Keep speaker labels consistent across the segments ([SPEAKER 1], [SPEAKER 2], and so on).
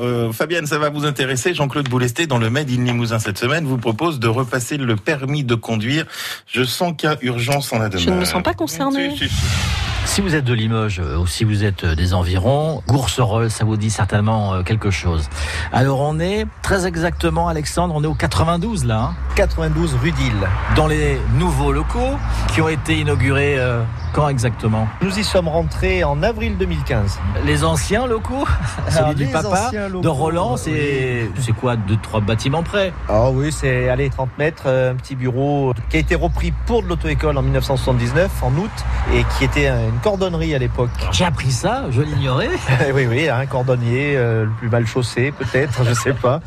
[SPEAKER 1] euh, Fabienne, ça va vous intéresser. Jean-Claude Boulesté, dans le Made in Limousin cette semaine, vous propose de repasser le permis de conduire. Je sens qu'il y a urgence en la demande.
[SPEAKER 2] Je ne me sens pas concernée.
[SPEAKER 1] Si, si, si.
[SPEAKER 3] Si vous êtes de Limoges euh, ou si vous êtes euh, des environs, Gourcerolles, ça vous dit certainement quelque chose. Alors on est très exactement, Alexandre, on est au 92 là, hein,
[SPEAKER 4] 92 rue d'Île.
[SPEAKER 3] dans les nouveaux locaux qui ont été inaugurés euh, quand exactement
[SPEAKER 4] Nous y sommes rentrés en avril 2015.
[SPEAKER 3] Les anciens locaux
[SPEAKER 4] Alors,
[SPEAKER 3] Celui du
[SPEAKER 4] les
[SPEAKER 3] papa
[SPEAKER 4] locaux,
[SPEAKER 3] de Roland, c'est c'est quoi Deux, trois bâtiments près
[SPEAKER 4] Ah oui, c'est allez 30 mètres, euh, un petit bureau qui a été repris pour de l'auto-école en 1979, en août, et qui était une cordonnerie à l'époque.
[SPEAKER 3] Alors, J'ai appris ça, je l'ignorais.
[SPEAKER 4] oui, oui, un cordonnier, euh, le plus mal chaussé peut-être, je sais pas.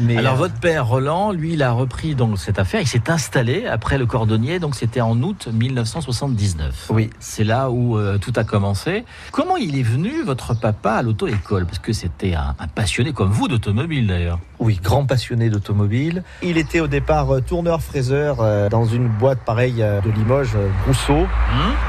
[SPEAKER 4] Mais
[SPEAKER 3] Alors
[SPEAKER 4] euh,
[SPEAKER 3] votre père Roland, lui, il a repris donc cette affaire. Il s'est installé après le cordonnier, donc c'était en août 1979.
[SPEAKER 4] Oui.
[SPEAKER 3] C'est là où euh, tout a commencé. Comment il est venu votre papa à l'auto-école? Parce que c'était un, un passionné comme vous d'automobile d'ailleurs.
[SPEAKER 4] Oui, grand passionné d'automobile. Il était au départ euh, tourneur-fraiseur euh, dans une boîte pareille de Limoges, Rousseau.
[SPEAKER 3] Hum?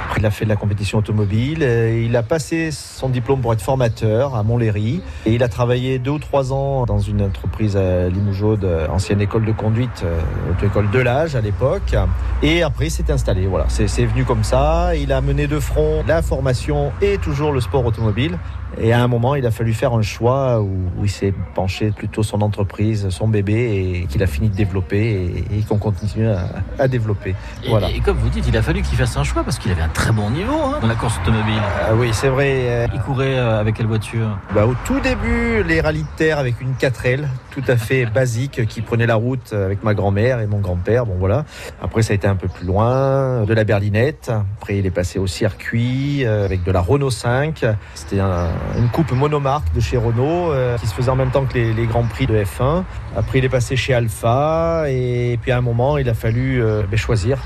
[SPEAKER 4] Après, il a fait de la compétition automobile. Il a passé son diplôme pour être formateur à Montlhéry. Et il a travaillé deux ou trois ans dans une entreprise à Limoges, euh, ancienne école de conduite, auto-école de l'âge à l'époque. Et après, il s'est installé. Voilà, c'est c'est venu comme ça. Il a mené de front la formation et toujours le sport automobile. Et à un moment, il a fallu faire un choix où, où il s'est penché plutôt son entreprise, son bébé, et qu'il a fini de développer et, et qu'on continue à, à développer.
[SPEAKER 3] et,
[SPEAKER 4] Voilà.
[SPEAKER 3] et comme vous dites, il a fallu qu'il fasse un choix parce qu'il avait un très bon niveau hein, dans la course automobile.
[SPEAKER 4] Ah oui, c'est vrai. euh,
[SPEAKER 3] Il courait euh, avec quelle voiture?
[SPEAKER 4] Bah, au tout début, les rallyes de terre avec une 4L, tout à fait basique, qui prenait la route avec ma grand-mère et mon grand-père. Bon voilà. Après, ça a été un peu plus loin, de la berlinette. Après, il est passé au circuit euh, avec de la Renault 5. C'était un- une coupe monomarque de chez Renault euh, qui se faisait en même temps que les, les grands prix de F1. Après, il est passé chez Alpha et puis à un moment, il a fallu euh, ben, choisir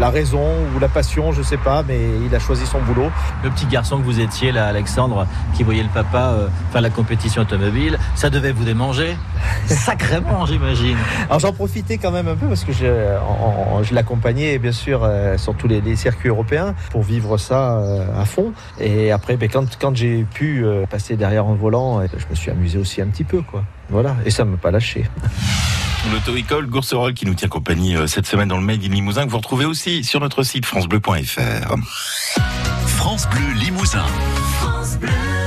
[SPEAKER 4] la raison ou la passion, je sais pas, mais il a choisi son boulot.
[SPEAKER 3] Le petit garçon que vous étiez là, Alexandre, qui voyait le papa euh, faire la compétition automobile, ça devait vous démanger? Sacrément, j'imagine.
[SPEAKER 4] Alors j'en profitais quand même un peu parce que je, l'accompagnais bien sûr euh, sur tous les, les circuits européens pour vivre ça euh, à fond. Et après, ben, quand, quand j'ai pu euh, passer derrière un volant, euh, je me suis amusé aussi un petit peu. quoi. Voilà, et ça ne m'a pas lâché.
[SPEAKER 1] L'auto-école Gourcerolles qui nous tient compagnie euh, cette semaine dans le Made in Limousin que vous retrouvez aussi sur notre site francebleu.fr.
[SPEAKER 5] France Bleu Limousin.
[SPEAKER 6] France Bleu.